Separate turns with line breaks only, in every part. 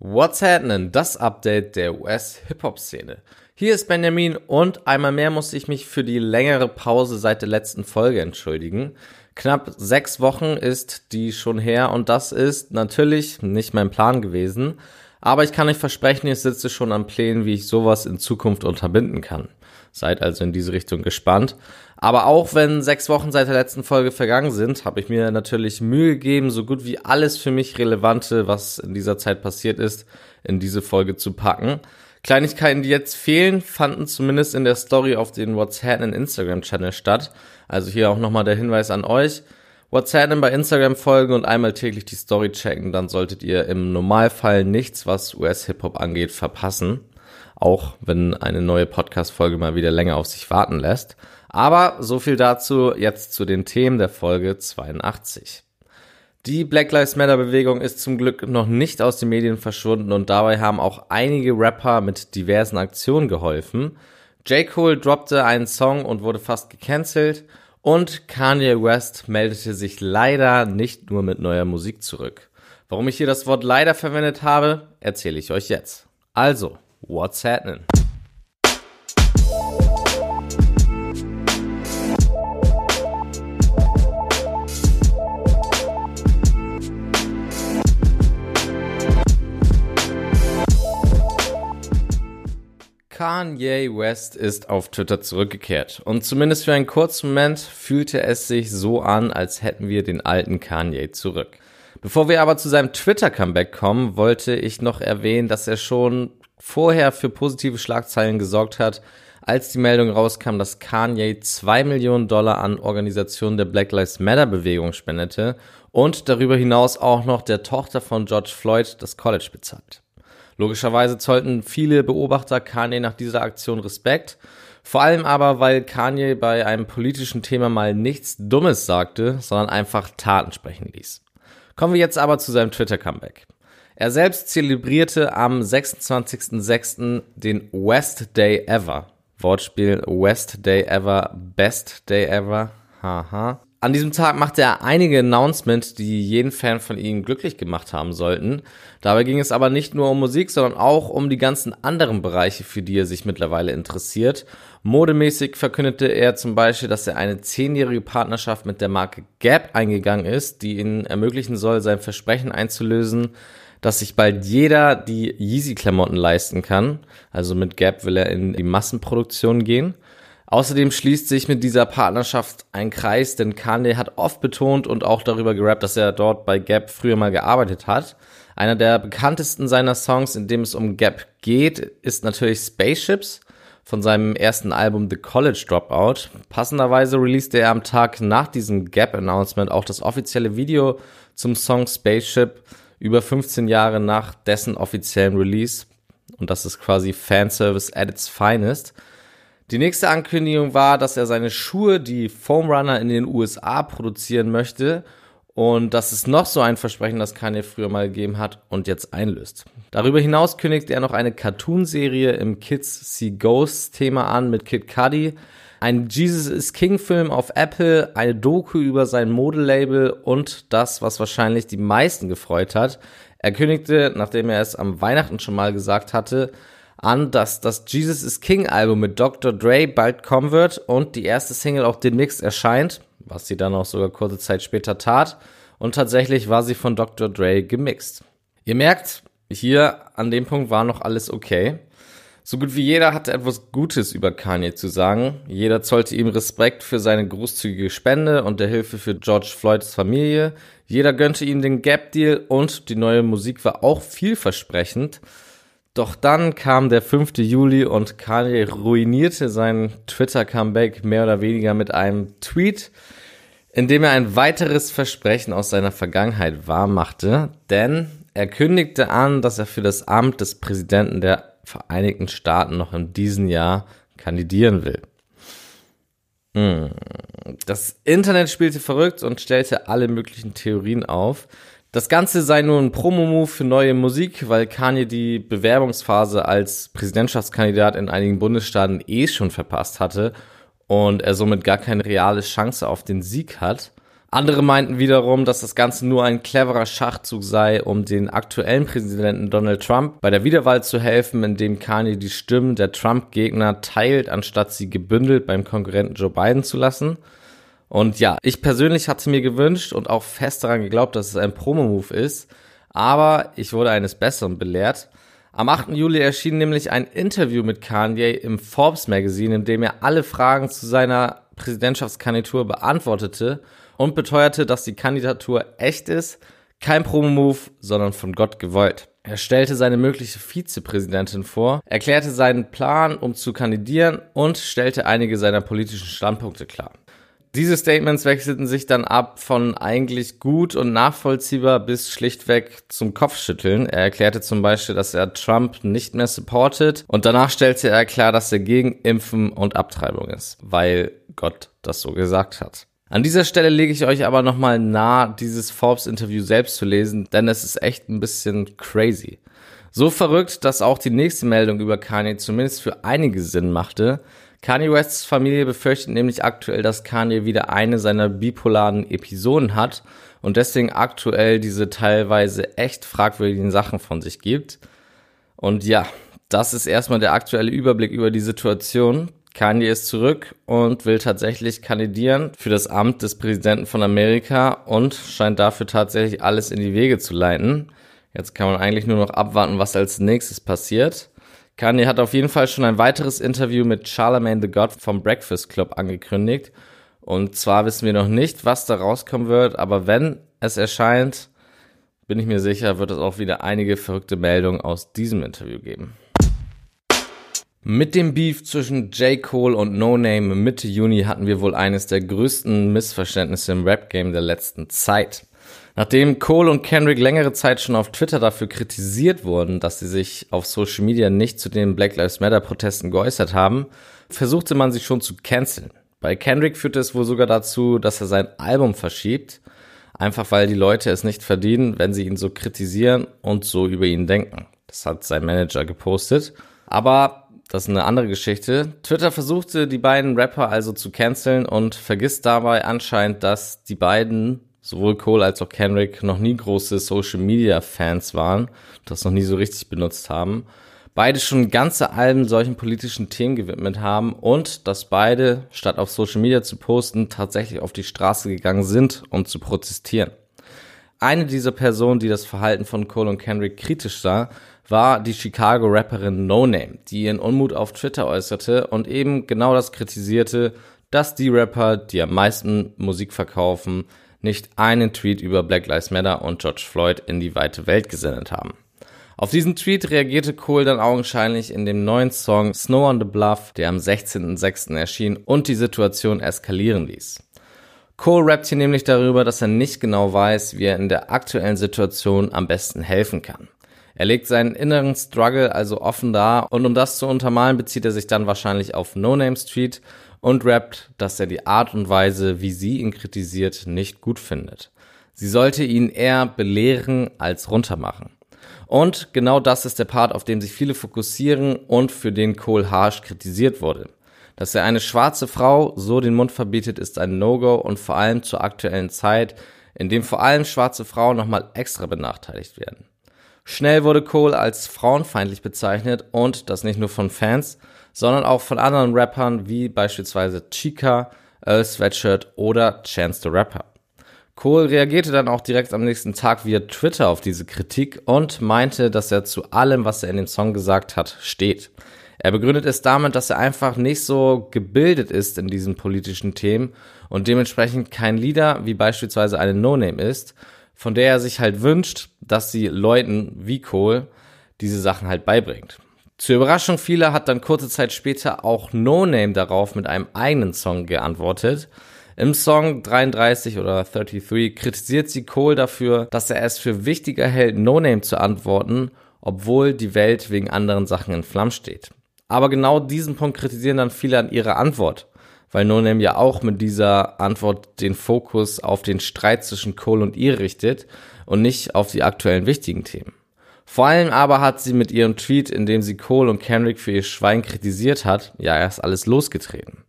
What's happening? Das Update der US-Hip-Hop-Szene. Hier ist Benjamin und einmal mehr muss ich mich für die längere Pause seit der letzten Folge entschuldigen. Knapp sechs Wochen ist die schon her und das ist natürlich nicht mein Plan gewesen. Aber ich kann euch versprechen, ich sitze schon am Plänen, wie ich sowas in Zukunft unterbinden kann. Seid also in diese Richtung gespannt. Aber auch wenn sechs Wochen seit der letzten Folge vergangen sind, habe ich mir natürlich Mühe gegeben, so gut wie alles für mich Relevante, was in dieser Zeit passiert ist, in diese Folge zu packen. Kleinigkeiten, die jetzt fehlen, fanden zumindest in der Story auf den What's Happening Instagram Channel statt. Also hier auch nochmal der Hinweis an euch. What's Happening bei Instagram folgen und einmal täglich die Story checken, dann solltet ihr im Normalfall nichts, was US-Hip-Hop angeht, verpassen. Auch wenn eine neue Podcast-Folge mal wieder länger auf sich warten lässt. Aber so viel dazu jetzt zu den Themen der Folge 82. Die Black Lives Matter Bewegung ist zum Glück noch nicht aus den Medien verschwunden und dabei haben auch einige Rapper mit diversen Aktionen geholfen. J. Cole droppte einen Song und wurde fast gecancelt und Kanye West meldete sich leider nicht nur mit neuer Musik zurück. Warum ich hier das Wort leider verwendet habe, erzähle ich euch jetzt. Also, what's happening? Kanye West ist auf Twitter zurückgekehrt und zumindest für einen kurzen Moment fühlte es sich so an, als hätten wir den alten Kanye zurück. Bevor wir aber zu seinem Twitter-Comeback kommen, wollte ich noch erwähnen, dass er schon vorher für positive Schlagzeilen gesorgt hat, als die Meldung rauskam, dass Kanye zwei Millionen Dollar an Organisationen der Black Lives Matter Bewegung spendete und darüber hinaus auch noch der Tochter von George Floyd das College bezahlt. Logischerweise zollten viele Beobachter Kanye nach dieser Aktion Respekt. Vor allem aber, weil Kanye bei einem politischen Thema mal nichts Dummes sagte, sondern einfach Taten sprechen ließ. Kommen wir jetzt aber zu seinem Twitter-Comeback. Er selbst zelebrierte am 26.06. den West Day Ever. Wortspiel West Day Ever, Best Day Ever. Haha. An diesem Tag machte er einige Announcements, die jeden Fan von ihm glücklich gemacht haben sollten. Dabei ging es aber nicht nur um Musik, sondern auch um die ganzen anderen Bereiche, für die er sich mittlerweile interessiert. Modemäßig verkündete er zum Beispiel, dass er eine zehnjährige Partnerschaft mit der Marke Gap eingegangen ist, die ihn ermöglichen soll, sein Versprechen einzulösen, dass sich bald jeder die Yeezy-Klamotten leisten kann. Also mit Gap will er in die Massenproduktion gehen. Außerdem schließt sich mit dieser Partnerschaft ein Kreis, denn Kanye hat oft betont und auch darüber gerappt, dass er dort bei Gap früher mal gearbeitet hat. Einer der bekanntesten seiner Songs, in dem es um Gap geht, ist natürlich Spaceships von seinem ersten Album The College Dropout. Passenderweise releaste er am Tag nach diesem Gap-Announcement auch das offizielle Video zum Song Spaceship über 15 Jahre nach dessen offiziellen Release. Und das ist quasi Fanservice at its finest. Die nächste Ankündigung war, dass er seine Schuhe, die Foam Runner in den USA produzieren möchte. Und das ist noch so ein Versprechen, das Kanye früher mal gegeben hat und jetzt einlöst. Darüber hinaus kündigt er noch eine Cartoon-Serie im Kids See Ghosts Thema an mit Kid Cudi, ein Jesus is King Film auf Apple, eine Doku über sein Modelabel und das, was wahrscheinlich die meisten gefreut hat. Er kündigte, nachdem er es am Weihnachten schon mal gesagt hatte, an, dass das Jesus is King Album mit Dr. Dre bald kommen wird und die erste Single auch demnächst erscheint, was sie dann auch sogar kurze Zeit später tat. Und tatsächlich war sie von Dr. Dre gemixt. Ihr merkt, hier an dem Punkt war noch alles okay. So gut wie jeder hatte etwas Gutes über Kanye zu sagen. Jeder zollte ihm Respekt für seine großzügige Spende und der Hilfe für George Floyds Familie. Jeder gönnte ihm den Gap Deal und die neue Musik war auch vielversprechend. Doch dann kam der 5. Juli und Kanye ruinierte sein Twitter-Comeback mehr oder weniger mit einem Tweet, in dem er ein weiteres Versprechen aus seiner Vergangenheit wahrmachte, denn er kündigte an, dass er für das Amt des Präsidenten der Vereinigten Staaten noch in diesem Jahr kandidieren will. Hm. Das Internet spielte verrückt und stellte alle möglichen Theorien auf. Das Ganze sei nur ein Promo-Move für neue Musik, weil Kanye die Bewerbungsphase als Präsidentschaftskandidat in einigen Bundesstaaten eh schon verpasst hatte und er somit gar keine reale Chance auf den Sieg hat. Andere meinten wiederum, dass das Ganze nur ein cleverer Schachzug sei, um den aktuellen Präsidenten Donald Trump bei der Wiederwahl zu helfen, indem Kanye die Stimmen der Trump-Gegner teilt, anstatt sie gebündelt beim Konkurrenten Joe Biden zu lassen. Und ja, ich persönlich hatte mir gewünscht und auch fest daran geglaubt, dass es ein Promo-Move ist, aber ich wurde eines Besseren belehrt. Am 8. Juli erschien nämlich ein Interview mit Kanye im Forbes Magazine, in dem er alle Fragen zu seiner Präsidentschaftskandidatur beantwortete und beteuerte, dass die Kandidatur echt ist, kein Promo-Move, sondern von Gott gewollt. Er stellte seine mögliche Vizepräsidentin vor, erklärte seinen Plan, um zu kandidieren und stellte einige seiner politischen Standpunkte klar. Diese Statements wechselten sich dann ab von eigentlich gut und nachvollziehbar bis schlichtweg zum Kopfschütteln. Er erklärte zum Beispiel, dass er Trump nicht mehr supportet und danach stellte er klar, dass er gegen Impfen und Abtreibung ist, weil Gott das so gesagt hat. An dieser Stelle lege ich euch aber nochmal nahe, dieses Forbes-Interview selbst zu lesen, denn es ist echt ein bisschen crazy. So verrückt, dass auch die nächste Meldung über Kanye zumindest für einige Sinn machte. Kanye Wests Familie befürchtet nämlich aktuell, dass Kanye wieder eine seiner bipolaren Episoden hat und deswegen aktuell diese teilweise echt fragwürdigen Sachen von sich gibt. Und ja, das ist erstmal der aktuelle Überblick über die Situation. Kanye ist zurück und will tatsächlich kandidieren für das Amt des Präsidenten von Amerika und scheint dafür tatsächlich alles in die Wege zu leiten. Jetzt kann man eigentlich nur noch abwarten, was als nächstes passiert. Kanye hat auf jeden Fall schon ein weiteres Interview mit Charlemagne the God vom Breakfast Club angekündigt. Und zwar wissen wir noch nicht, was da rauskommen wird, aber wenn es erscheint, bin ich mir sicher, wird es auch wieder einige verrückte Meldungen aus diesem Interview geben. Mit dem Beef zwischen J. Cole und No Name Mitte Juni hatten wir wohl eines der größten Missverständnisse im Rap-Game der letzten Zeit. Nachdem Cole und Kendrick längere Zeit schon auf Twitter dafür kritisiert wurden, dass sie sich auf Social Media nicht zu den Black Lives Matter Protesten geäußert haben, versuchte man sie schon zu canceln. Bei Kendrick führte es wohl sogar dazu, dass er sein Album verschiebt, einfach weil die Leute es nicht verdienen, wenn sie ihn so kritisieren und so über ihn denken. Das hat sein Manager gepostet. Aber das ist eine andere Geschichte. Twitter versuchte die beiden Rapper also zu canceln und vergisst dabei anscheinend, dass die beiden sowohl Cole als auch Kendrick noch nie große Social Media Fans waren, das noch nie so richtig benutzt haben. Beide schon ganze Alben solchen politischen Themen gewidmet haben und dass beide, statt auf Social Media zu posten, tatsächlich auf die Straße gegangen sind, um zu protestieren. Eine dieser Personen, die das Verhalten von Cole und Kendrick kritisch sah, war die Chicago-Rapperin No Name, die ihren Unmut auf Twitter äußerte und eben genau das kritisierte, dass die Rapper, die am meisten Musik verkaufen, nicht einen Tweet über Black Lives Matter und George Floyd in die weite Welt gesendet haben. Auf diesen Tweet reagierte Cole dann augenscheinlich in dem neuen Song Snow on the Bluff, der am 16.06. erschien und die Situation eskalieren ließ. Cole rappt hier nämlich darüber, dass er nicht genau weiß, wie er in der aktuellen Situation am besten helfen kann. Er legt seinen inneren Struggle also offen dar und um das zu untermalen, bezieht er sich dann wahrscheinlich auf No Name Street und rappt, dass er die Art und Weise, wie sie ihn kritisiert, nicht gut findet. Sie sollte ihn eher belehren als runtermachen. Und genau das ist der Part, auf dem sich viele fokussieren und für den Cole harsh kritisiert wurde. Dass er eine schwarze Frau so den Mund verbietet, ist ein No-Go und vor allem zur aktuellen Zeit, in dem vor allem schwarze Frauen nochmal extra benachteiligt werden. Schnell wurde Cole als frauenfeindlich bezeichnet und das nicht nur von Fans, sondern auch von anderen Rappern wie beispielsweise Chica, Earl Sweatshirt oder Chance the Rapper. Cole reagierte dann auch direkt am nächsten Tag via Twitter auf diese Kritik und meinte, dass er zu allem, was er in dem Song gesagt hat, steht. Er begründet es damit, dass er einfach nicht so gebildet ist in diesen politischen Themen und dementsprechend kein Leader wie beispielsweise eine No-Name ist, von der er sich halt wünscht, dass sie Leuten wie Cole diese Sachen halt beibringt. Zur Überraschung vieler hat dann kurze Zeit später auch No Name darauf mit einem eigenen Song geantwortet. Im Song 33 oder 33 kritisiert sie Cole dafür, dass er es für wichtiger hält, No Name zu antworten, obwohl die Welt wegen anderen Sachen in Flammen steht. Aber genau diesen Punkt kritisieren dann viele an ihrer Antwort, weil No Name ja auch mit dieser Antwort den Fokus auf den Streit zwischen Cole und ihr richtet und nicht auf die aktuellen wichtigen Themen. Vor allem aber hat sie mit ihrem Tweet, in dem sie Cole und Kendrick für ihr Schwein kritisiert hat, ja erst alles losgetreten.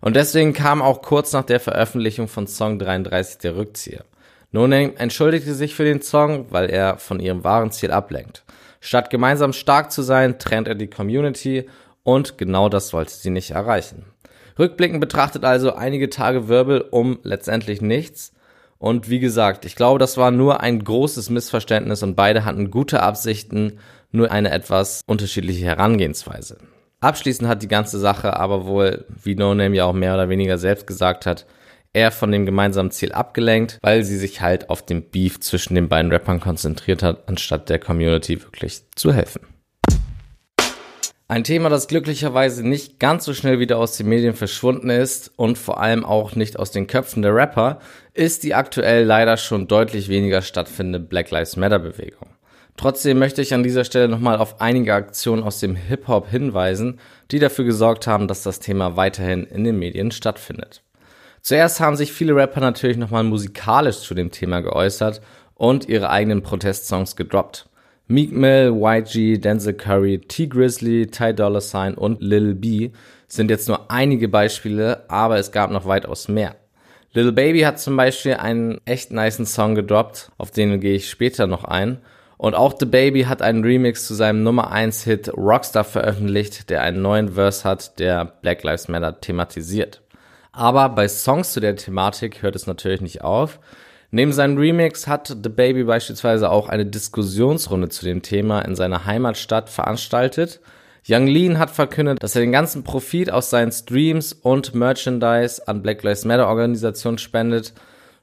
Und deswegen kam auch kurz nach der Veröffentlichung von Song 33 der Rückzieher. No entschuldigte sich für den Song, weil er von ihrem wahren Ziel ablenkt. Statt gemeinsam stark zu sein, trennt er die Community und genau das wollte sie nicht erreichen. Rückblickend betrachtet also einige Tage Wirbel um letztendlich nichts. Und wie gesagt, ich glaube, das war nur ein großes Missverständnis und beide hatten gute Absichten, nur eine etwas unterschiedliche Herangehensweise. Abschließend hat die ganze Sache aber wohl, wie No Name ja auch mehr oder weniger selbst gesagt hat, eher von dem gemeinsamen Ziel abgelenkt, weil sie sich halt auf den Beef zwischen den beiden Rappern konzentriert hat, anstatt der Community wirklich zu helfen. Ein Thema, das glücklicherweise nicht ganz so schnell wieder aus den Medien verschwunden ist und vor allem auch nicht aus den Köpfen der Rapper, ist die aktuell leider schon deutlich weniger stattfindende Black Lives Matter Bewegung. Trotzdem möchte ich an dieser Stelle nochmal auf einige Aktionen aus dem Hip-Hop hinweisen, die dafür gesorgt haben, dass das Thema weiterhin in den Medien stattfindet. Zuerst haben sich viele Rapper natürlich nochmal musikalisch zu dem Thema geäußert und ihre eigenen Protestsongs gedroppt. Meek Mill, YG, Denzel Curry, T Grizzly, Ty Dolla Sign und Lil B sind jetzt nur einige Beispiele, aber es gab noch weitaus mehr. Lil Baby hat zum Beispiel einen echt niceen Song gedroppt, auf den gehe ich später noch ein. Und auch The Baby hat einen Remix zu seinem Nummer 1 Hit Rockstar veröffentlicht, der einen neuen Verse hat, der Black Lives Matter thematisiert. Aber bei Songs zu der Thematik hört es natürlich nicht auf. Neben seinem Remix hat The Baby beispielsweise auch eine Diskussionsrunde zu dem Thema in seiner Heimatstadt veranstaltet. Young Lean hat verkündet, dass er den ganzen Profit aus seinen Streams und Merchandise an Black Lives Matter Organisationen spendet.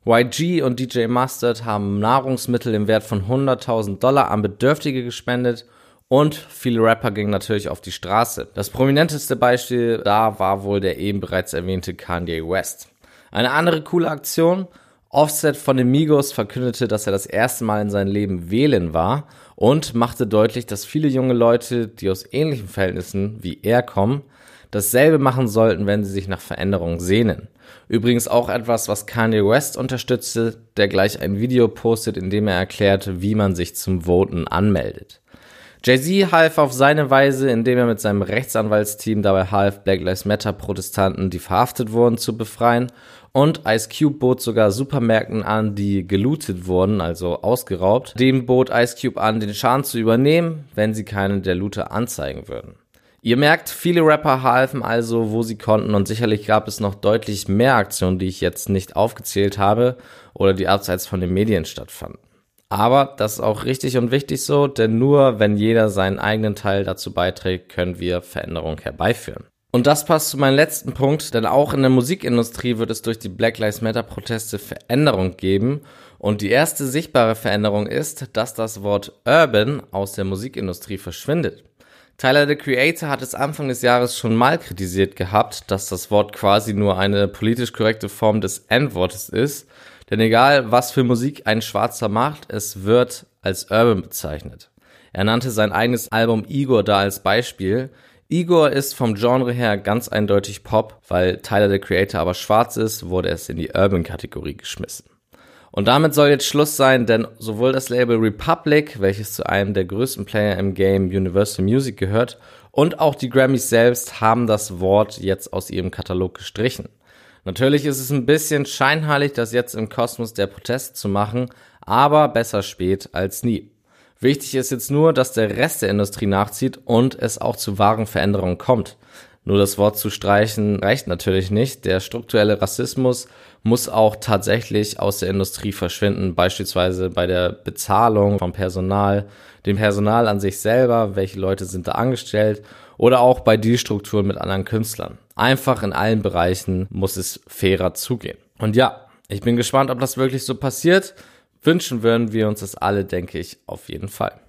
YG und DJ Mustard haben Nahrungsmittel im Wert von 100.000 Dollar an Bedürftige gespendet und viele Rapper gingen natürlich auf die Straße. Das prominenteste Beispiel da war wohl der eben bereits erwähnte Kanye West. Eine andere coole Aktion. Offset von den Migos verkündete, dass er das erste Mal in seinem Leben wählen war und machte deutlich, dass viele junge Leute, die aus ähnlichen Verhältnissen wie er kommen, dasselbe machen sollten, wenn sie sich nach Veränderungen sehnen. Übrigens auch etwas, was Kanye West unterstützte, der gleich ein Video postet, in dem er erklärt, wie man sich zum Voten anmeldet. Jay-Z half auf seine Weise, indem er mit seinem Rechtsanwaltsteam dabei half, Black Lives Matter Protestanten, die verhaftet wurden, zu befreien. Und Ice Cube bot sogar Supermärkten an, die gelootet wurden, also ausgeraubt. Dem bot Ice Cube an, den Schaden zu übernehmen, wenn sie keinen der Looter anzeigen würden. Ihr merkt, viele Rapper halfen also, wo sie konnten und sicherlich gab es noch deutlich mehr Aktionen, die ich jetzt nicht aufgezählt habe oder die abseits von den Medien stattfanden. Aber das ist auch richtig und wichtig so, denn nur wenn jeder seinen eigenen Teil dazu beiträgt, können wir Veränderungen herbeiführen. Und das passt zu meinem letzten Punkt, denn auch in der Musikindustrie wird es durch die Black Lives Matter Proteste Veränderung geben. Und die erste sichtbare Veränderung ist, dass das Wort Urban aus der Musikindustrie verschwindet. Tyler the Creator hat es Anfang des Jahres schon mal kritisiert gehabt, dass das Wort quasi nur eine politisch korrekte Form des N-Wortes ist denn egal, was für Musik ein Schwarzer macht, es wird als Urban bezeichnet. Er nannte sein eigenes Album Igor da als Beispiel. Igor ist vom Genre her ganz eindeutig Pop, weil Tyler the Creator aber schwarz ist, wurde es in die Urban-Kategorie geschmissen. Und damit soll jetzt Schluss sein, denn sowohl das Label Republic, welches zu einem der größten Player im Game Universal Music gehört, und auch die Grammys selbst haben das Wort jetzt aus ihrem Katalog gestrichen. Natürlich ist es ein bisschen scheinheilig, das jetzt im Kosmos der Protest zu machen, aber besser spät als nie. Wichtig ist jetzt nur, dass der Rest der Industrie nachzieht und es auch zu wahren Veränderungen kommt. Nur das Wort zu streichen reicht natürlich nicht. Der strukturelle Rassismus muss auch tatsächlich aus der Industrie verschwinden, beispielsweise bei der Bezahlung vom Personal, dem Personal an sich selber, welche Leute sind da angestellt oder auch bei Dealstrukturen mit anderen Künstlern. Einfach in allen Bereichen muss es fairer zugehen. Und ja, ich bin gespannt, ob das wirklich so passiert. Wünschen würden wir uns das alle, denke ich, auf jeden Fall.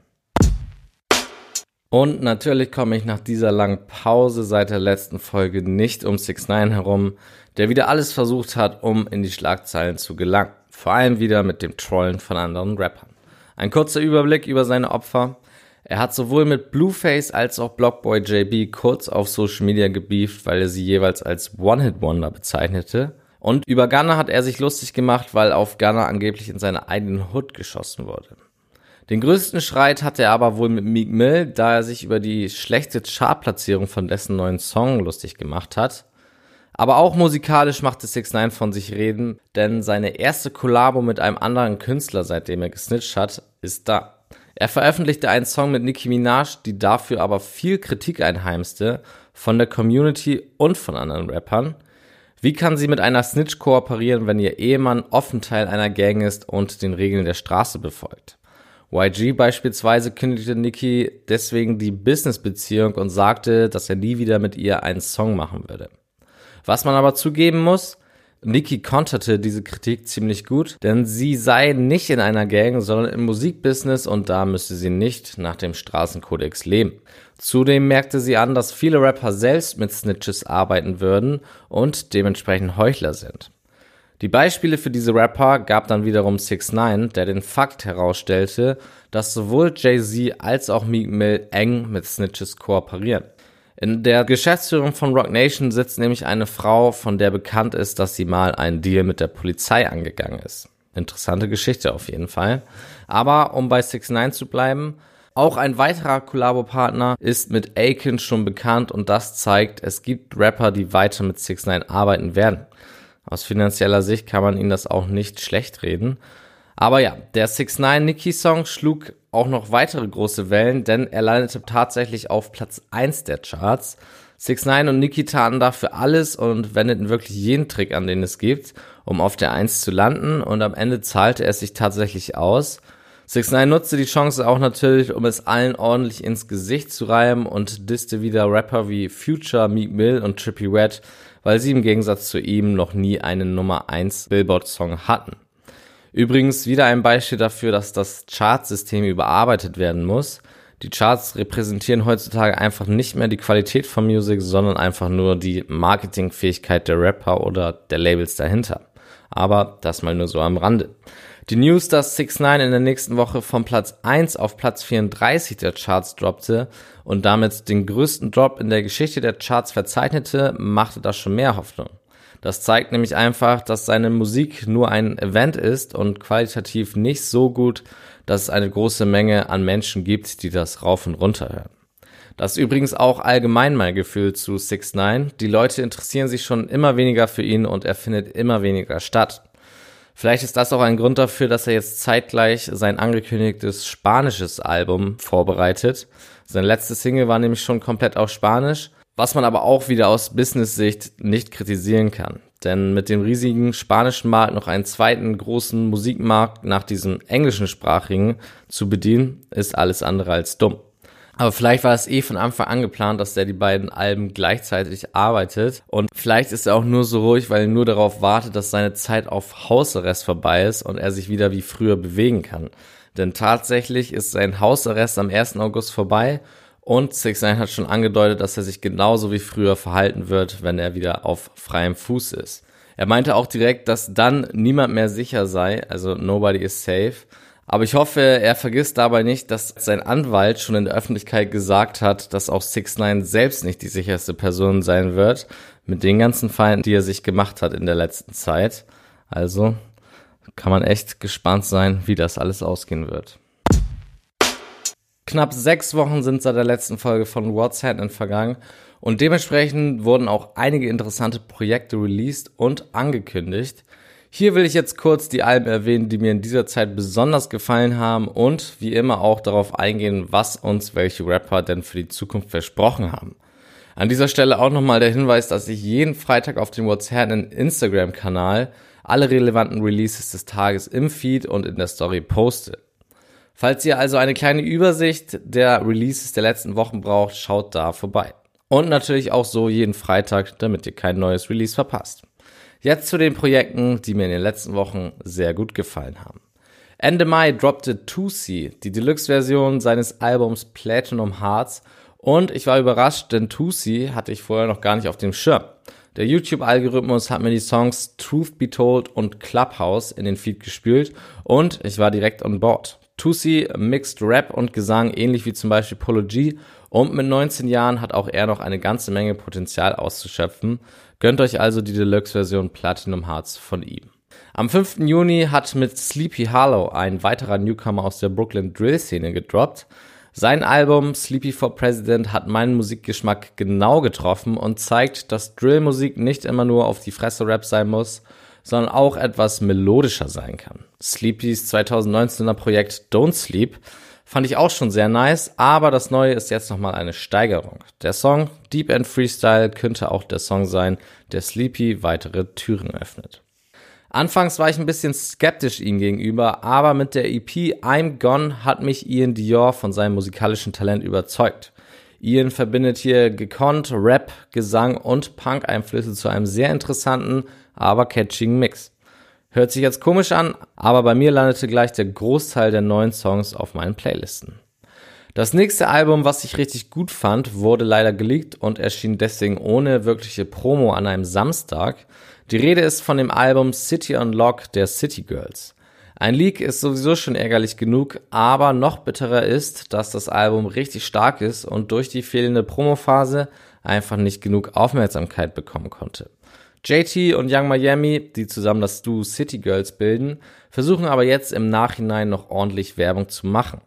Und natürlich komme ich nach dieser langen Pause seit der letzten Folge nicht um 6 9 herum, der wieder alles versucht hat, um in die Schlagzeilen zu gelangen. Vor allem wieder mit dem Trollen von anderen Rappern. Ein kurzer Überblick über seine Opfer. Er hat sowohl mit Blueface als auch Blockboy JB kurz auf Social Media gebieft, weil er sie jeweils als One-Hit-Wonder bezeichnete. Und über Gunner hat er sich lustig gemacht, weil auf Gunner angeblich in seiner eigenen Hood geschossen wurde. Den größten Schreit hatte er aber wohl mit Meek Mill, da er sich über die schlechte Chartplatzierung von dessen neuen Song lustig gemacht hat. Aber auch musikalisch machte 6 9 von sich reden, denn seine erste Kollabo mit einem anderen Künstler, seitdem er gesnitcht hat, ist da. Er veröffentlichte einen Song mit Nicki Minaj, die dafür aber viel Kritik einheimste, von der Community und von anderen Rappern. Wie kann sie mit einer Snitch kooperieren, wenn ihr Ehemann offen Teil einer Gang ist und den Regeln der Straße befolgt? YG beispielsweise kündigte Nicki deswegen die Business-Beziehung und sagte, dass er nie wieder mit ihr einen Song machen würde. Was man aber zugeben muss, Nicki konterte diese Kritik ziemlich gut, denn sie sei nicht in einer Gang, sondern im Musikbusiness und da müsste sie nicht nach dem Straßenkodex leben. Zudem merkte sie an, dass viele Rapper selbst mit Snitches arbeiten würden und dementsprechend Heuchler sind. Die Beispiele für diese Rapper gab dann wiederum 6 9 der den Fakt herausstellte, dass sowohl Jay-Z als auch Meek Mill eng mit Snitches kooperieren. In der Geschäftsführung von Rock Nation sitzt nämlich eine Frau, von der bekannt ist, dass sie mal einen Deal mit der Polizei angegangen ist. Interessante Geschichte auf jeden Fall. Aber um bei 6 9 zu bleiben, auch ein weiterer Kollabo-Partner ist mit Aiken schon bekannt und das zeigt, es gibt Rapper, die weiter mit 6 9 arbeiten werden. Aus finanzieller Sicht kann man ihnen das auch nicht schlecht reden. Aber ja, der 6 9 Nicki Song schlug auch noch weitere große Wellen, denn er landete tatsächlich auf Platz 1 der Charts. 6 9 und Nicki taten dafür alles und wendeten wirklich jeden Trick an, den es gibt, um auf der 1 zu landen und am Ende zahlte es sich tatsächlich aus. 6 9 nutzte die Chance auch natürlich, um es allen ordentlich ins Gesicht zu reiben und disste wieder Rapper wie Future, Meek Mill und Trippy Red, weil sie im Gegensatz zu ihm noch nie einen Nummer 1 Billboard-Song hatten. Übrigens wieder ein Beispiel dafür, dass das Chartsystem überarbeitet werden muss. Die Charts repräsentieren heutzutage einfach nicht mehr die Qualität von Musik, sondern einfach nur die Marketingfähigkeit der Rapper oder der Labels dahinter. Aber das mal nur so am Rande. Die News, dass 6 9 in der nächsten Woche von Platz 1 auf Platz 34 der Charts droppte und damit den größten Drop in der Geschichte der Charts verzeichnete, machte das schon mehr Hoffnung. Das zeigt nämlich einfach, dass seine Musik nur ein Event ist und qualitativ nicht so gut, dass es eine große Menge an Menschen gibt, die das rauf und runter hören. Das ist übrigens auch allgemein mein Gefühl zu 6 9 Die Leute interessieren sich schon immer weniger für ihn und er findet immer weniger statt. Vielleicht ist das auch ein Grund dafür, dass er jetzt zeitgleich sein angekündigtes spanisches Album vorbereitet. Sein letztes Single war nämlich schon komplett auf Spanisch was man aber auch wieder aus Business-Sicht nicht kritisieren kann. Denn mit dem riesigen spanischen Markt noch einen zweiten großen Musikmarkt nach diesem englischen Sprachigen zu bedienen, ist alles andere als dumm. Aber vielleicht war es eh von Anfang an geplant, dass der die beiden Alben gleichzeitig arbeitet. Und vielleicht ist er auch nur so ruhig, weil er nur darauf wartet, dass seine Zeit auf Hausarrest vorbei ist und er sich wieder wie früher bewegen kann. Denn tatsächlich ist sein Hausarrest am 1. August vorbei und 6 9 hat schon angedeutet, dass er sich genauso wie früher verhalten wird, wenn er wieder auf freiem Fuß ist. Er meinte auch direkt, dass dann niemand mehr sicher sei, also nobody is safe. Aber ich hoffe, er vergisst dabei nicht, dass sein Anwalt schon in der Öffentlichkeit gesagt hat, dass auch 6 9 selbst nicht die sicherste Person sein wird, mit den ganzen Feinden, die er sich gemacht hat in der letzten Zeit. Also kann man echt gespannt sein, wie das alles ausgehen wird. Knapp sechs Wochen sind seit der letzten Folge von What's Happening vergangen und dementsprechend wurden auch einige interessante Projekte released und angekündigt. Hier will ich jetzt kurz die Alben erwähnen, die mir in dieser Zeit besonders gefallen haben und wie immer auch darauf eingehen, was uns welche Rapper denn für die Zukunft versprochen haben. An dieser Stelle auch nochmal der Hinweis, dass ich jeden Freitag auf dem What's Happening Instagram-Kanal alle relevanten Releases des Tages im Feed und in der Story poste. Falls ihr also eine kleine Übersicht der Releases der letzten Wochen braucht, schaut da vorbei. Und natürlich auch so jeden Freitag, damit ihr kein neues Release verpasst. Jetzt zu den Projekten, die mir in den letzten Wochen sehr gut gefallen haben. Ende Mai droppte Tusi, die Deluxe-Version seines Albums Platinum Hearts und ich war überrascht, denn Tusi hatte ich vorher noch gar nicht auf dem Schirm. Der YouTube-Algorithmus hat mir die Songs Truth Be Told und Clubhouse in den Feed gespült und ich war direkt on board. Tusi Mixed Rap und Gesang, ähnlich wie zum Beispiel Polo G. Und mit 19 Jahren hat auch er noch eine ganze Menge Potenzial auszuschöpfen. Gönnt euch also die Deluxe-Version Platinum Hearts von ihm. Am 5. Juni hat mit Sleepy Hollow ein weiterer Newcomer aus der Brooklyn Drill-Szene gedroppt. Sein Album Sleepy for President hat meinen Musikgeschmack genau getroffen und zeigt, dass Drillmusik nicht immer nur auf die Fresse Rap sein muss, sondern auch etwas melodischer sein kann. Sleepys 2019er Projekt Don't Sleep fand ich auch schon sehr nice, aber das neue ist jetzt nochmal eine Steigerung. Der Song Deep End Freestyle könnte auch der Song sein, der Sleepy weitere Türen öffnet. Anfangs war ich ein bisschen skeptisch ihm gegenüber, aber mit der EP I'm Gone hat mich Ian Dior von seinem musikalischen Talent überzeugt. Ian verbindet hier gekonnt Rap, Gesang und Punk-Einflüsse zu einem sehr interessanten, aber catchigen Mix. Hört sich jetzt komisch an, aber bei mir landete gleich der Großteil der neuen Songs auf meinen Playlisten. Das nächste Album, was ich richtig gut fand, wurde leider geleakt und erschien deswegen ohne wirkliche Promo an einem Samstag. Die Rede ist von dem Album City on Lock der City Girls. Ein Leak ist sowieso schon ärgerlich genug, aber noch bitterer ist, dass das Album richtig stark ist und durch die fehlende Promophase einfach nicht genug Aufmerksamkeit bekommen konnte. JT und Young Miami, die zusammen das Duo City Girls bilden, versuchen aber jetzt im Nachhinein noch ordentlich Werbung zu machen.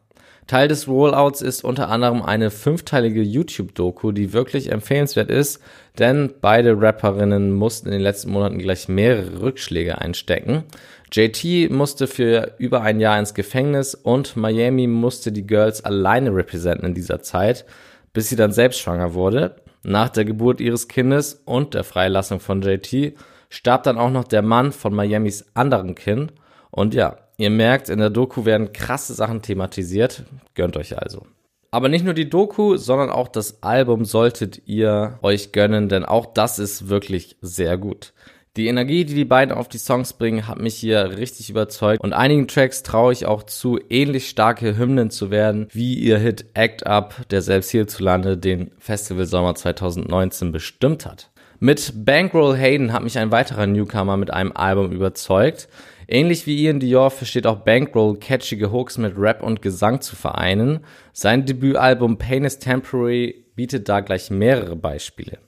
Teil des Rollouts ist unter anderem eine fünfteilige YouTube-Doku, die wirklich empfehlenswert ist, denn beide Rapperinnen mussten in den letzten Monaten gleich mehrere Rückschläge einstecken. JT musste für über ein Jahr ins Gefängnis und Miami musste die Girls alleine representen in dieser Zeit, bis sie dann selbst schwanger wurde. Nach der Geburt ihres Kindes und der Freilassung von JT starb dann auch noch der Mann von Miamis anderen Kind. Und ja, Ihr merkt, in der Doku werden krasse Sachen thematisiert. Gönnt euch also. Aber nicht nur die Doku, sondern auch das Album solltet ihr euch gönnen, denn auch das ist wirklich sehr gut. Die Energie, die die beiden auf die Songs bringen, hat mich hier richtig überzeugt und einigen Tracks traue ich auch zu, ähnlich starke Hymnen zu werden, wie ihr Hit Act Up, der selbst hierzulande den Festival Sommer 2019 bestimmt hat. Mit Bankroll Hayden hat mich ein weiterer Newcomer mit einem Album überzeugt. Ähnlich wie Ian Dior versteht auch Bankroll catchige Hooks mit Rap und Gesang zu vereinen. Sein Debütalbum Pain is Temporary bietet da gleich mehrere Beispiele.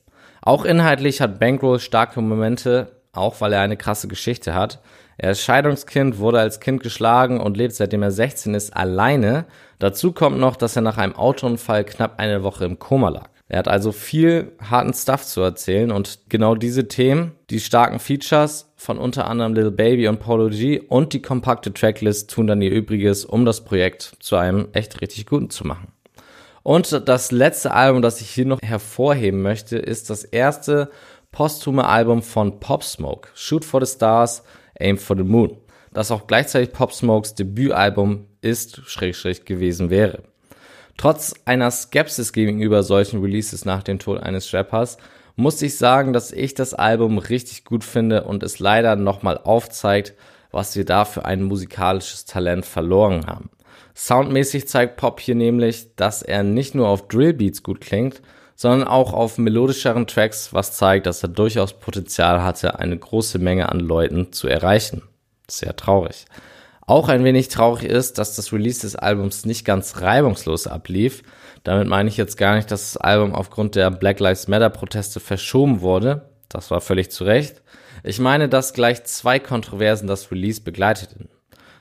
Auch inhaltlich hat Bankroll starke Momente, auch weil er eine krasse Geschichte hat. Er ist Scheidungskind, wurde als Kind geschlagen und lebt seitdem er 16 ist alleine. Dazu kommt noch, dass er nach einem Autounfall knapp eine Woche im Koma lag. Er hat also viel harten Stuff zu erzählen und genau diese Themen, die starken Features von unter anderem Little Baby und Polo G und die kompakte Tracklist tun dann ihr Übriges, um das Projekt zu einem echt richtig guten zu machen. Und das letzte Album, das ich hier noch hervorheben möchte, ist das erste posthume Album von Pop Smoke, Shoot for the Stars, Aim for the Moon, das auch gleichzeitig Pop Smokes Debütalbum ist, schräg schräg gewesen wäre. Trotz einer Skepsis gegenüber solchen Releases nach dem Tod eines Rappers muss ich sagen, dass ich das Album richtig gut finde und es leider nochmal aufzeigt, was wir da für ein musikalisches Talent verloren haben. Soundmäßig zeigt Pop hier nämlich, dass er nicht nur auf Drillbeats gut klingt, sondern auch auf melodischeren Tracks, was zeigt, dass er durchaus Potenzial hatte, eine große Menge an Leuten zu erreichen. Sehr traurig. Auch ein wenig traurig ist, dass das Release des Albums nicht ganz reibungslos ablief. Damit meine ich jetzt gar nicht, dass das Album aufgrund der Black Lives Matter Proteste verschoben wurde. Das war völlig zu Recht. Ich meine, dass gleich zwei Kontroversen das Release begleiteten.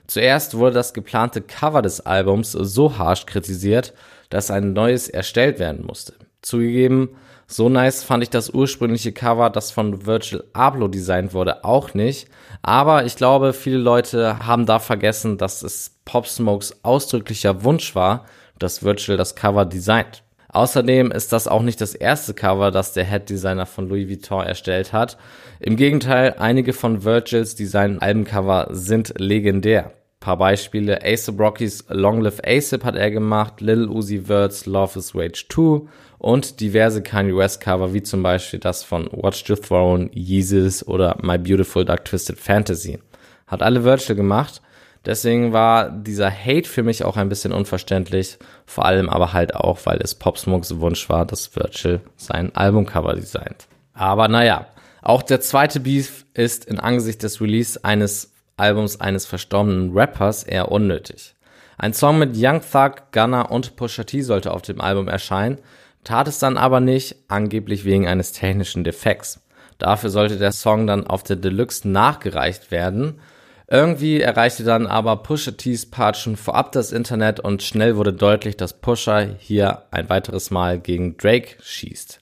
Zuerst wurde das geplante Cover des Albums so harsh kritisiert, dass ein neues erstellt werden musste. Zugegeben, so nice fand ich das ursprüngliche Cover, das von Virgil Abloh designt wurde, auch nicht. Aber ich glaube, viele Leute haben da vergessen, dass es Pop Smokes ausdrücklicher Wunsch war, dass Virgil das Cover designt. Außerdem ist das auch nicht das erste Cover, das der Head Designer von Louis Vuitton erstellt hat. Im Gegenteil, einige von Virgils Design Albencover sind legendär. paar Beispiele. Ace Rockies Long Live Ace hat er gemacht, Lil Uzi Vert's Love is Rage 2 und diverse Kanye West Cover, wie zum Beispiel das von Watch the Throne, Yeezus oder My Beautiful Dark Twisted Fantasy. Hat alle Virtual gemacht. Deswegen war dieser Hate für mich auch ein bisschen unverständlich. Vor allem aber halt auch, weil es Pop Smokes Wunsch war, dass Virtual sein Albumcover designt. Aber naja, auch der zweite Beef ist in Angesicht des Release eines Albums eines verstorbenen Rappers eher unnötig. Ein Song mit Young Thug, Gunna und Pusha T sollte auf dem Album erscheinen, tat es dann aber nicht, angeblich wegen eines technischen Defekts. Dafür sollte der Song dann auf der Deluxe nachgereicht werden. Irgendwie erreichte dann aber Pusha T's Part schon vorab das Internet und schnell wurde deutlich, dass Pusha hier ein weiteres Mal gegen Drake schießt.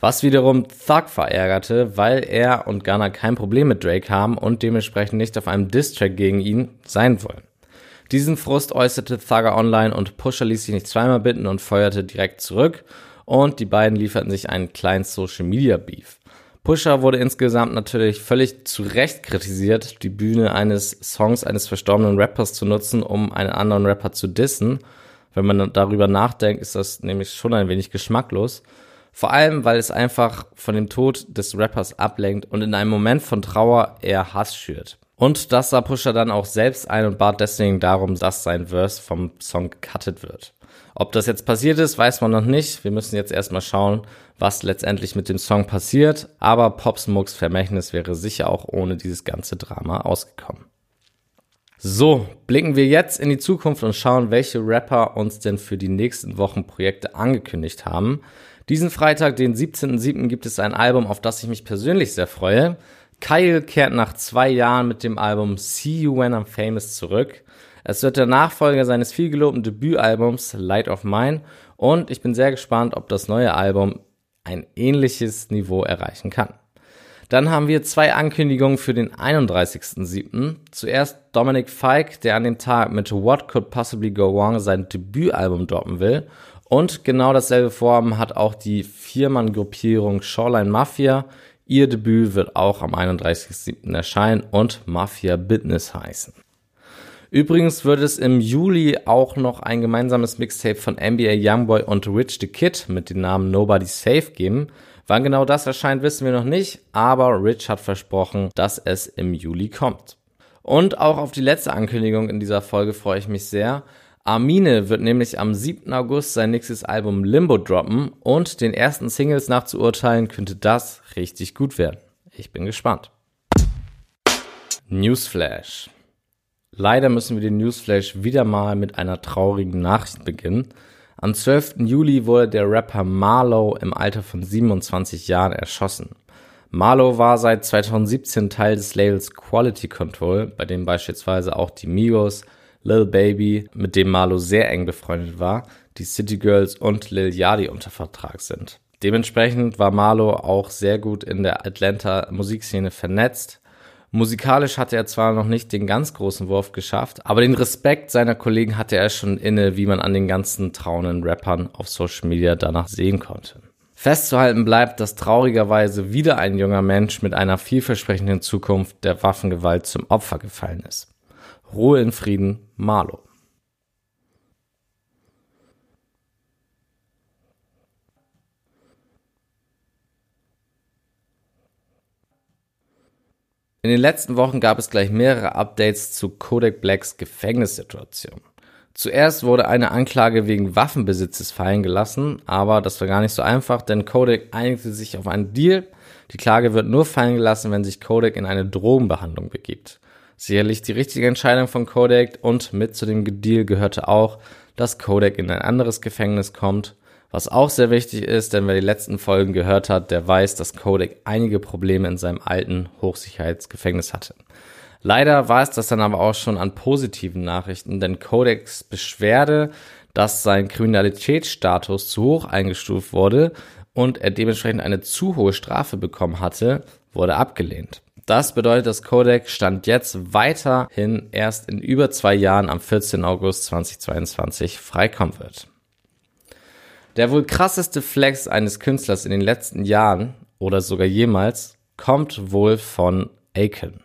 Was wiederum Thug verärgerte, weil er und Gunner kein Problem mit Drake haben und dementsprechend nicht auf einem Diss-Track gegen ihn sein wollen. Diesen Frust äußerte Thugger online und Pusha ließ sich nicht zweimal bitten und feuerte direkt zurück und die beiden lieferten sich einen kleinen Social Media Beef. Pusher wurde insgesamt natürlich völlig zu Recht kritisiert, die Bühne eines Songs eines verstorbenen Rappers zu nutzen, um einen anderen Rapper zu dissen. Wenn man darüber nachdenkt, ist das nämlich schon ein wenig geschmacklos. Vor allem, weil es einfach von dem Tod des Rappers ablenkt und in einem Moment von Trauer eher Hass schürt. Und das sah Pusher dann auch selbst ein und bat deswegen darum, dass sein Verse vom Song gecuttet wird. Ob das jetzt passiert ist, weiß man noch nicht. Wir müssen jetzt erstmal schauen, was letztendlich mit dem Song passiert. Aber Pop Smokes Vermächtnis wäre sicher auch ohne dieses ganze Drama ausgekommen. So, blicken wir jetzt in die Zukunft und schauen, welche Rapper uns denn für die nächsten Wochen Projekte angekündigt haben. Diesen Freitag, den 17.07., gibt es ein Album, auf das ich mich persönlich sehr freue. Kyle kehrt nach zwei Jahren mit dem Album See You When I'm Famous zurück. Es wird der Nachfolger seines vielgelobten Debütalbums Light of Mine und ich bin sehr gespannt, ob das neue Album ein ähnliches Niveau erreichen kann. Dann haben wir zwei Ankündigungen für den 31.07. Zuerst Dominic Fike, der an dem Tag mit What Could Possibly Go Wrong sein Debütalbum droppen will. Und genau dasselbe Vorhaben hat auch die Viermann-Gruppierung Shoreline Mafia. Ihr Debüt wird auch am 31.07. erscheinen und Mafia Business heißen. Übrigens wird es im Juli auch noch ein gemeinsames Mixtape von NBA Youngboy und Rich the Kid mit dem Namen Nobody Safe geben. Wann genau das erscheint, wissen wir noch nicht, aber Rich hat versprochen, dass es im Juli kommt. Und auch auf die letzte Ankündigung in dieser Folge freue ich mich sehr. Armine wird nämlich am 7. August sein nächstes Album Limbo droppen und den ersten Singles nachzuurteilen könnte das richtig gut werden. Ich bin gespannt. Newsflash. Leider müssen wir den Newsflash wieder mal mit einer traurigen Nachricht beginnen. Am 12. Juli wurde der Rapper Marlow im Alter von 27 Jahren erschossen. Marlow war seit 2017 Teil des Labels Quality Control, bei dem beispielsweise auch die Migos, Lil Baby, mit dem Marlow sehr eng befreundet war, die City Girls und Lil Yachty unter Vertrag sind. Dementsprechend war Marlow auch sehr gut in der Atlanta Musikszene vernetzt Musikalisch hatte er zwar noch nicht den ganz großen Wurf geschafft, aber den Respekt seiner Kollegen hatte er schon inne, wie man an den ganzen trauenden Rappern auf Social Media danach sehen konnte. Festzuhalten bleibt, dass traurigerweise wieder ein junger Mensch mit einer vielversprechenden Zukunft der Waffengewalt zum Opfer gefallen ist. Ruhe in Frieden, Marlo. In den letzten Wochen gab es gleich mehrere Updates zu Kodak Blacks Gefängnissituation. Zuerst wurde eine Anklage wegen Waffenbesitzes fallen gelassen, aber das war gar nicht so einfach, denn Kodak einigte sich auf einen Deal. Die Klage wird nur fallen gelassen, wenn sich Kodak in eine Drogenbehandlung begibt. Sicherlich die richtige Entscheidung von Kodak und mit zu dem Deal gehörte auch, dass Kodak in ein anderes Gefängnis kommt was auch sehr wichtig ist, denn wer die letzten Folgen gehört hat, der weiß, dass Kodak einige Probleme in seinem alten Hochsicherheitsgefängnis hatte. Leider war es das dann aber auch schon an positiven Nachrichten, denn Kodaks Beschwerde, dass sein Kriminalitätsstatus zu hoch eingestuft wurde und er dementsprechend eine zu hohe Strafe bekommen hatte, wurde abgelehnt. Das bedeutet, dass Kodak Stand jetzt weiterhin erst in über zwei Jahren am 14. August 2022 freikommen wird. Der wohl krasseste Flex eines Künstlers in den letzten Jahren oder sogar jemals kommt wohl von Aiken.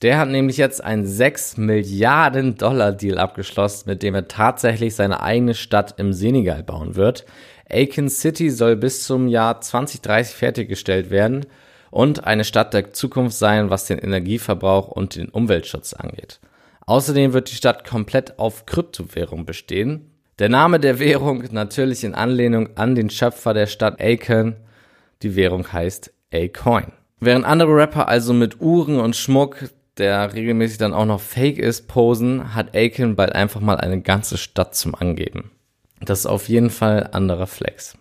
Der hat nämlich jetzt einen 6 Milliarden Dollar Deal abgeschlossen, mit dem er tatsächlich seine eigene Stadt im Senegal bauen wird. Aiken City soll bis zum Jahr 2030 fertiggestellt werden und eine Stadt der Zukunft sein, was den Energieverbrauch und den Umweltschutz angeht. Außerdem wird die Stadt komplett auf Kryptowährung bestehen der Name der Währung natürlich in Anlehnung an den Schöpfer der Stadt Aiken. Die Währung heißt A-Coin. Während andere Rapper also mit Uhren und Schmuck, der regelmäßig dann auch noch fake ist, posen, hat Aiken bald einfach mal eine ganze Stadt zum Angeben. Das ist auf jeden Fall anderer Flex.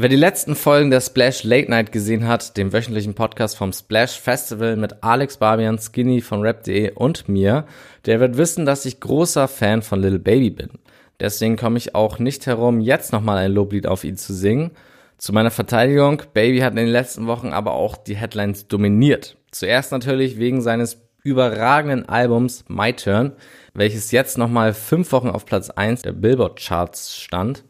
Wer die letzten Folgen der Splash Late Night gesehen hat, dem wöchentlichen Podcast vom Splash Festival mit Alex Barbian, Skinny von Rap.de und mir, der wird wissen, dass ich großer Fan von Little Baby bin. Deswegen komme ich auch nicht herum, jetzt nochmal ein Loblied auf ihn zu singen. Zu meiner Verteidigung, Baby hat in den letzten Wochen aber auch die Headlines dominiert. Zuerst natürlich wegen seines überragenden Albums My Turn, welches jetzt nochmal fünf Wochen auf Platz 1 der Billboard Charts stand.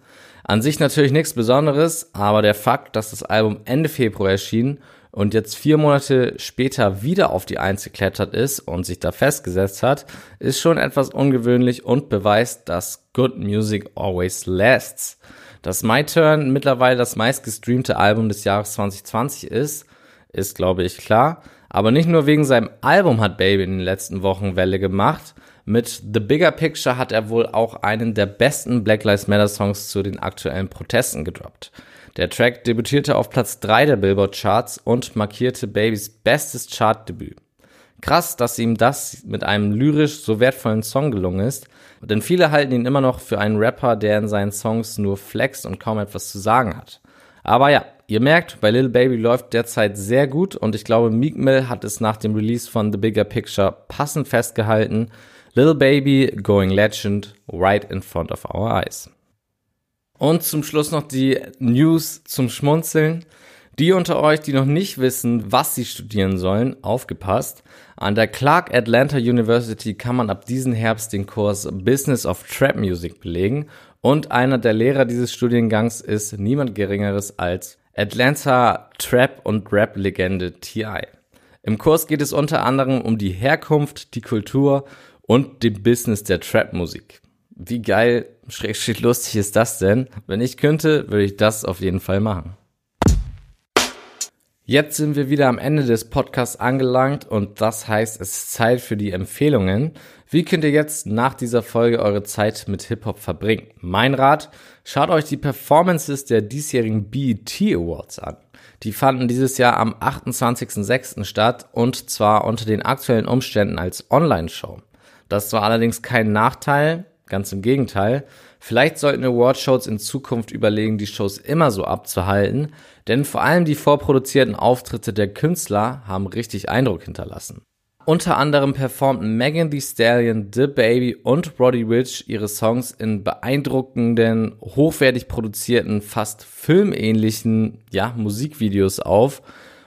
An sich natürlich nichts Besonderes, aber der Fakt, dass das Album Ende Februar erschien und jetzt vier Monate später wieder auf die Eins geklettert ist und sich da festgesetzt hat, ist schon etwas ungewöhnlich und beweist, dass Good Music always lasts. Dass My Turn mittlerweile das meistgestreamte Album des Jahres 2020 ist, ist glaube ich klar. Aber nicht nur wegen seinem Album hat Baby in den letzten Wochen Welle gemacht, mit The Bigger Picture hat er wohl auch einen der besten Black Lives Matter Songs zu den aktuellen Protesten gedroppt. Der Track debütierte auf Platz 3 der Billboard Charts und markierte Babys bestes Chartdebüt. Krass, dass ihm das mit einem lyrisch so wertvollen Song gelungen ist, denn viele halten ihn immer noch für einen Rapper, der in seinen Songs nur flext und kaum etwas zu sagen hat. Aber ja, ihr merkt, bei Little Baby läuft derzeit sehr gut und ich glaube, Meek Mill hat es nach dem Release von The Bigger Picture passend festgehalten, Little Baby going legend right in front of our eyes. Und zum Schluss noch die News zum Schmunzeln. Die unter euch, die noch nicht wissen, was sie studieren sollen, aufgepasst. An der Clark Atlanta University kann man ab diesem Herbst den Kurs Business of Trap Music belegen. Und einer der Lehrer dieses Studiengangs ist niemand Geringeres als Atlanta Trap und Rap Legende T.I. Im Kurs geht es unter anderem um die Herkunft, die Kultur und dem Business der Trap-Musik. Wie geil, schräg, lustig ist das denn? Wenn ich könnte, würde ich das auf jeden Fall machen. Jetzt sind wir wieder am Ende des Podcasts angelangt und das heißt, es ist Zeit für die Empfehlungen. Wie könnt ihr jetzt nach dieser Folge eure Zeit mit Hip-Hop verbringen? Mein Rat, schaut euch die Performances der diesjährigen BET Awards an. Die fanden dieses Jahr am 28.06. statt und zwar unter den aktuellen Umständen als Online-Show. Das war allerdings kein Nachteil, ganz im Gegenteil. Vielleicht sollten Awardshows in Zukunft überlegen, die Shows immer so abzuhalten, denn vor allem die vorproduzierten Auftritte der Künstler haben richtig Eindruck hinterlassen. Unter anderem performten Megan Thee Stallion, The Baby und Roddy Rich ihre Songs in beeindruckenden, hochwertig produzierten, fast filmähnlichen, ja, Musikvideos auf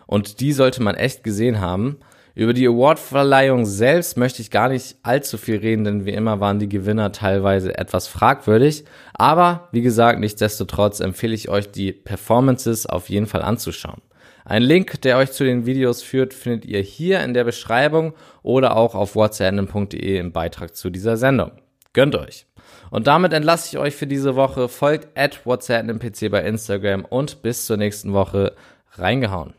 und die sollte man echt gesehen haben. Über die Awardverleihung selbst möchte ich gar nicht allzu viel reden, denn wie immer waren die Gewinner teilweise etwas fragwürdig. Aber wie gesagt, nichtsdestotrotz empfehle ich euch, die Performances auf jeden Fall anzuschauen. Ein Link, der euch zu den Videos führt, findet ihr hier in der Beschreibung oder auch auf whatsapp.de im Beitrag zu dieser Sendung. Gönnt euch! Und damit entlasse ich euch für diese Woche. Folgt at WhatsApp bei Instagram und bis zur nächsten Woche reingehauen.